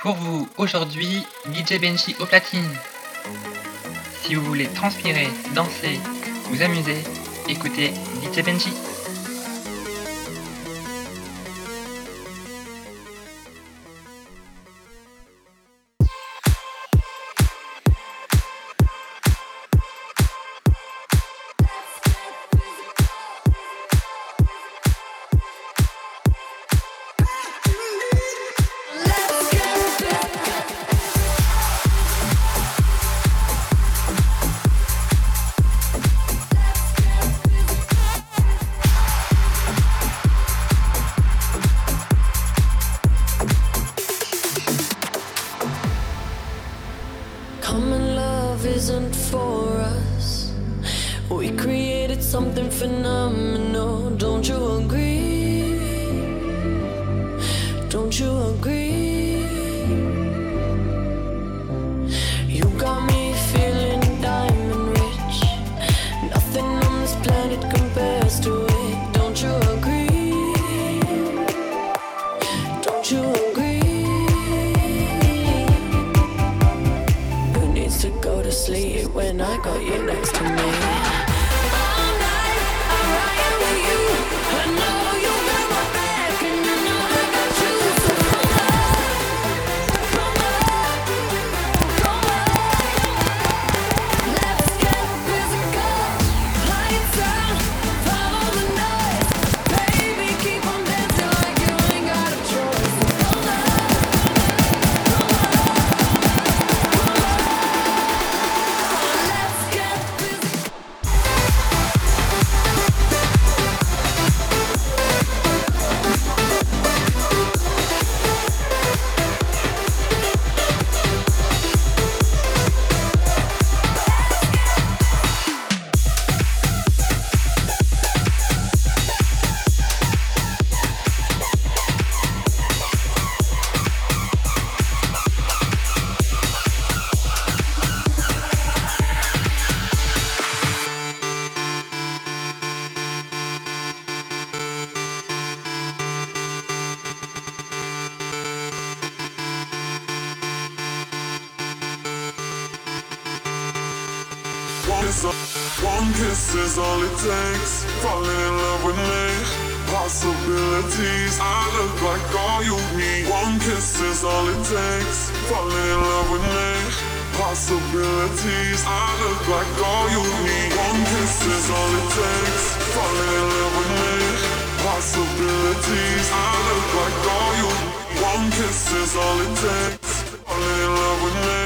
Pour vous, aujourd'hui, DJ Benchi au platine. Si vous voulez transpirer, danser, vous amuser, écoutez DJ We created something phenomenal, don't you agree? Possibilities. I look like all you need. One kiss is all it takes. Fall in love with me. Possibilities. I look like all you need. One kiss is all it takes. Fall in love with me. Possibilities. I look like all you need. One kiss is all it takes. Fall in love with me.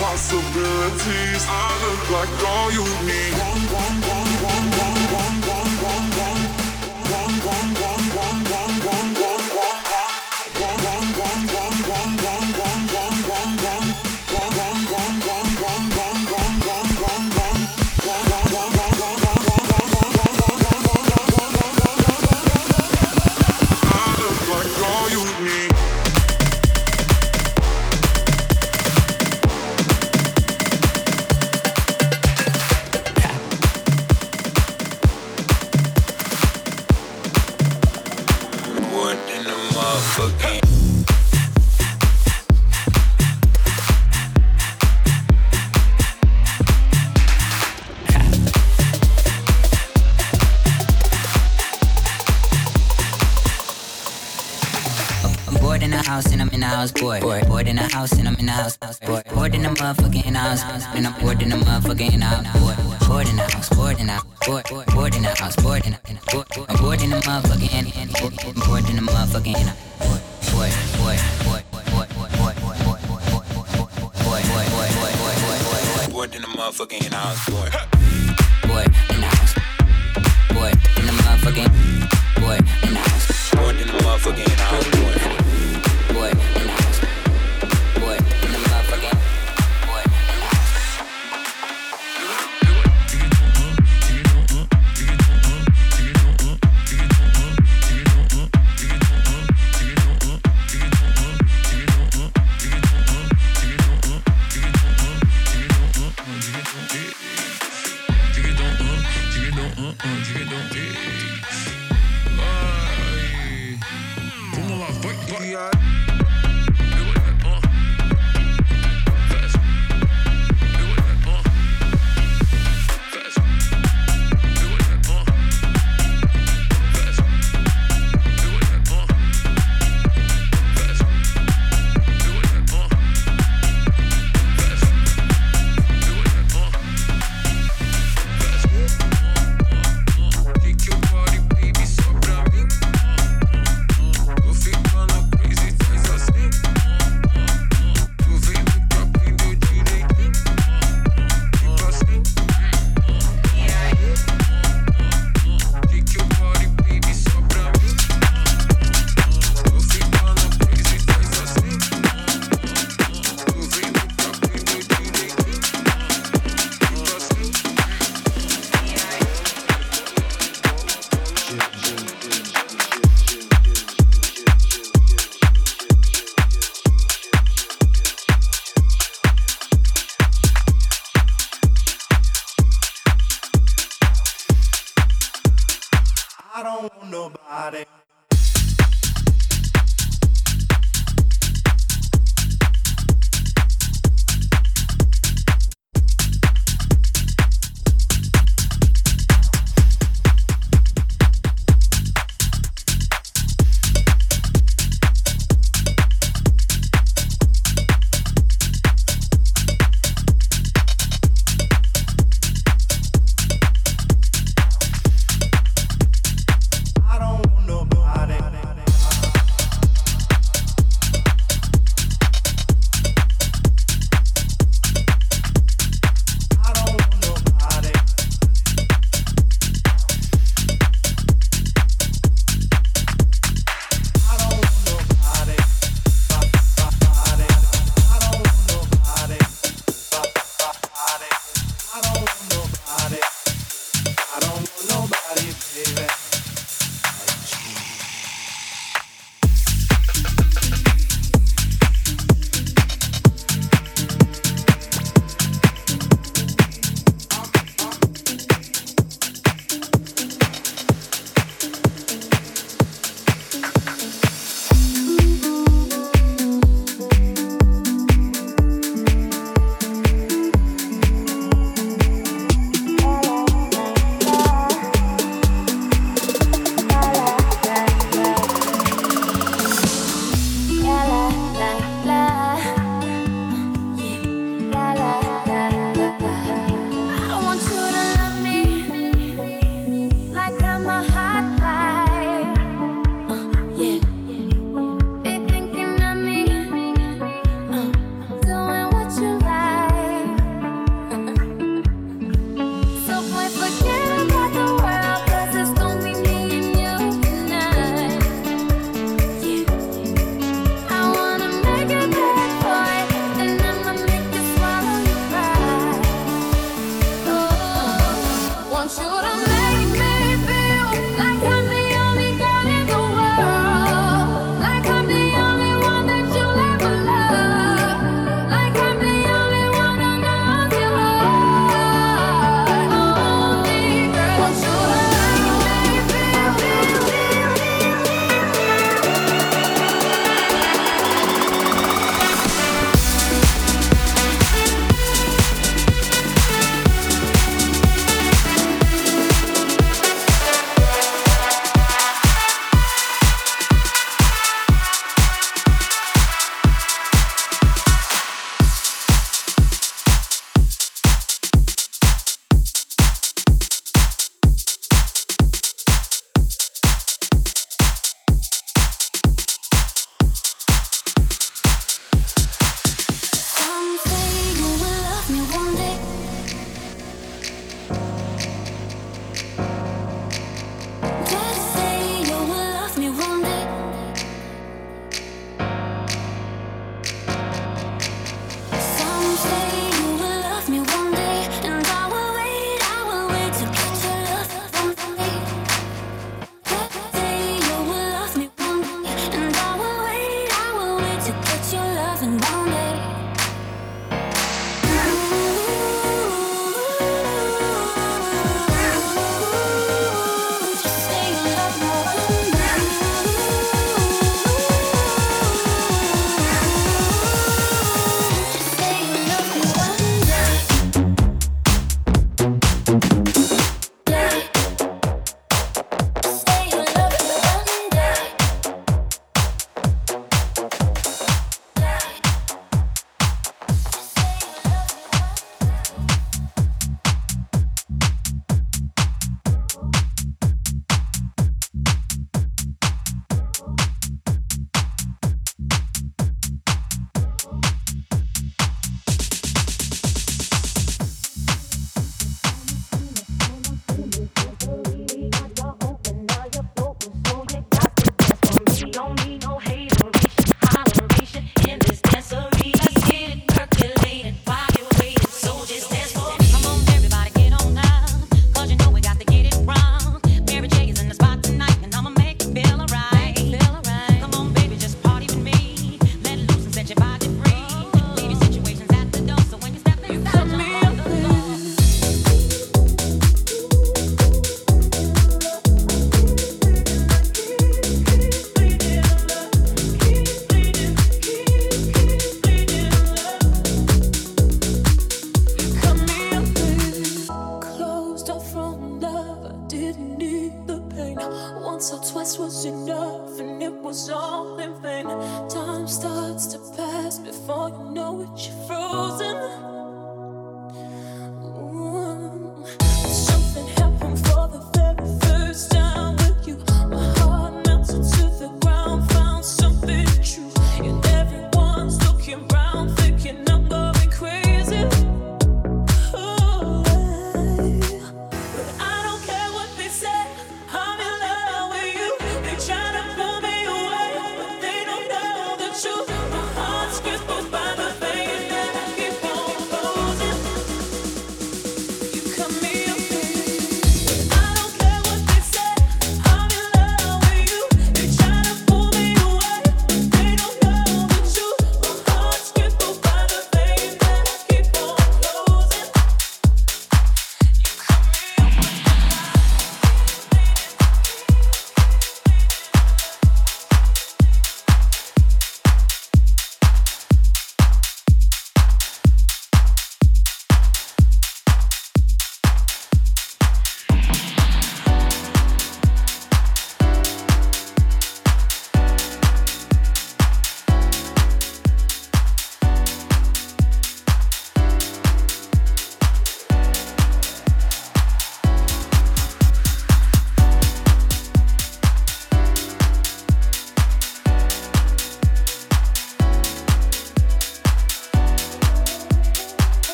Possibilities. I look like all you need. One, one, one. House, and I'm in a house, boy. Bored in the house, and I'm in the house. Boy. Bored in the motherfucking house, and I'm bored in the motherfucking house. Boy. Bored in the house, bored in the house, bored, bored in the house, bored in the bored, I'm bored in the motherfucking, I'm bored in the motherfucking house. Boy, boy, boy, boy, boy, boy, boy, boy, boy, boy, boy, boy, boy, boy, boy, boy, boy, boy, boy, bored in the motherfucking house, boy. Boy in the house, boy in the motherfucking, boy in the house, bored in the motherfucking house, boy,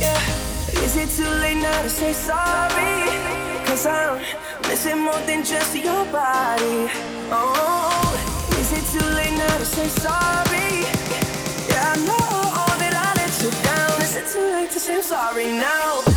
Yeah, is it too late now to say sorry? Cause I'm missing more than just your body. Oh, is it too late now to say sorry? Yeah, I know all that I let you down. Is it too late to say sorry now?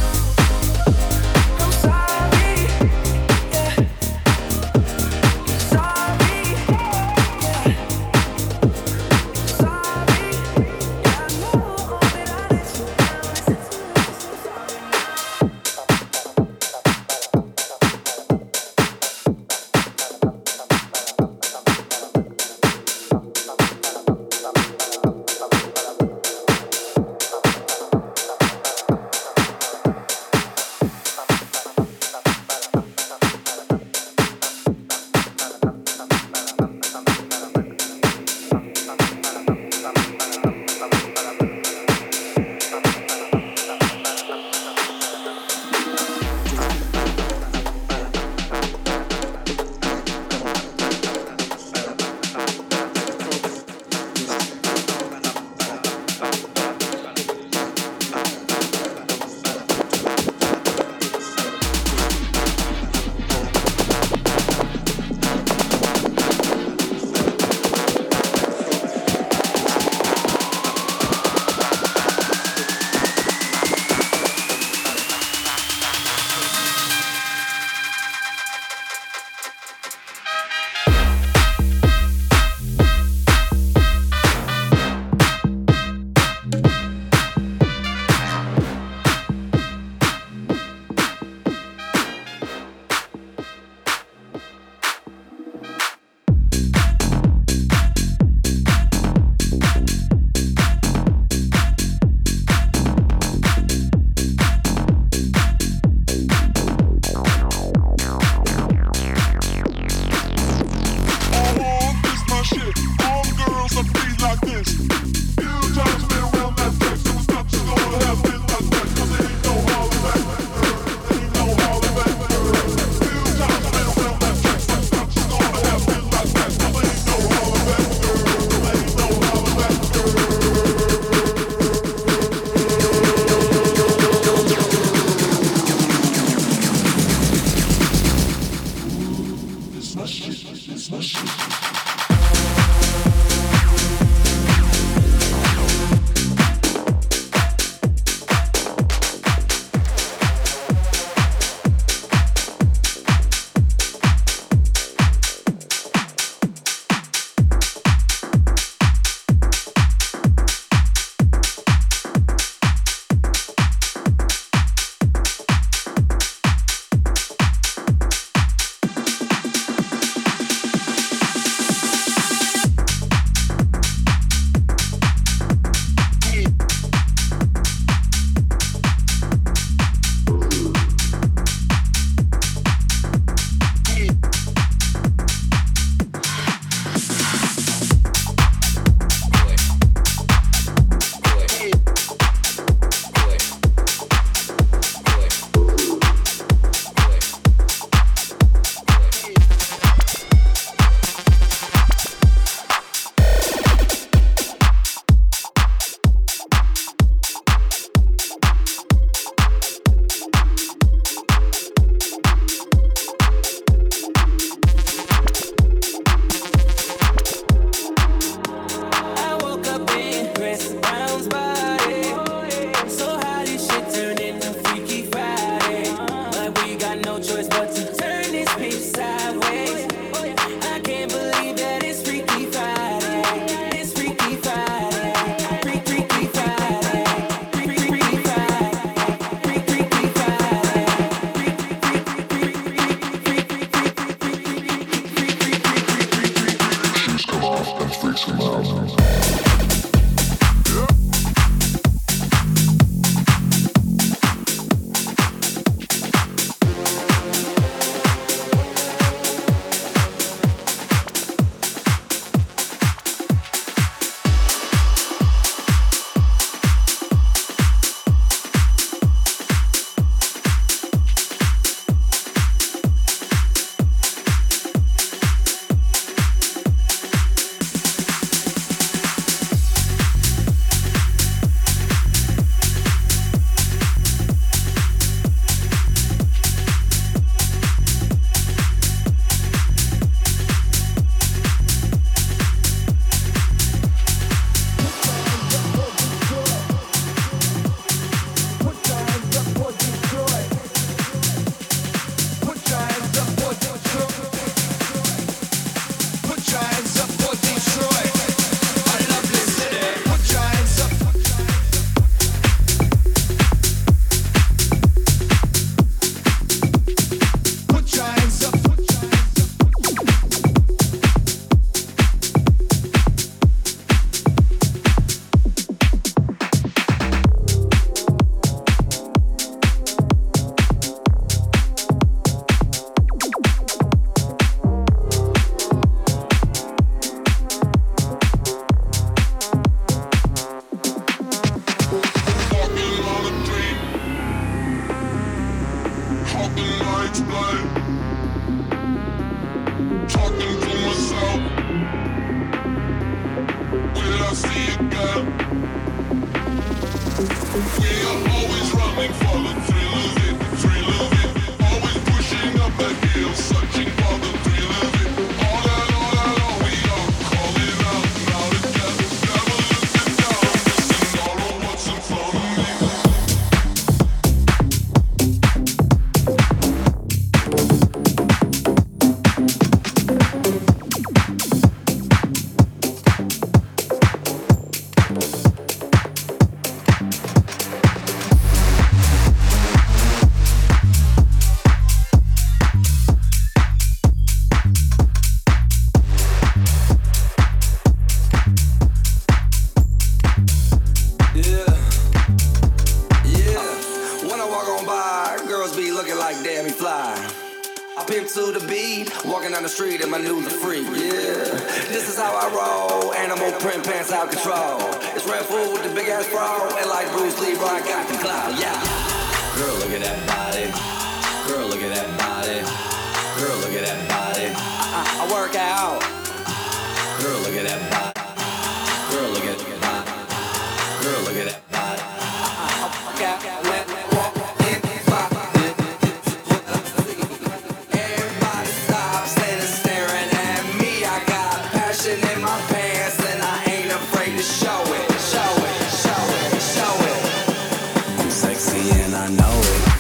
and I know it.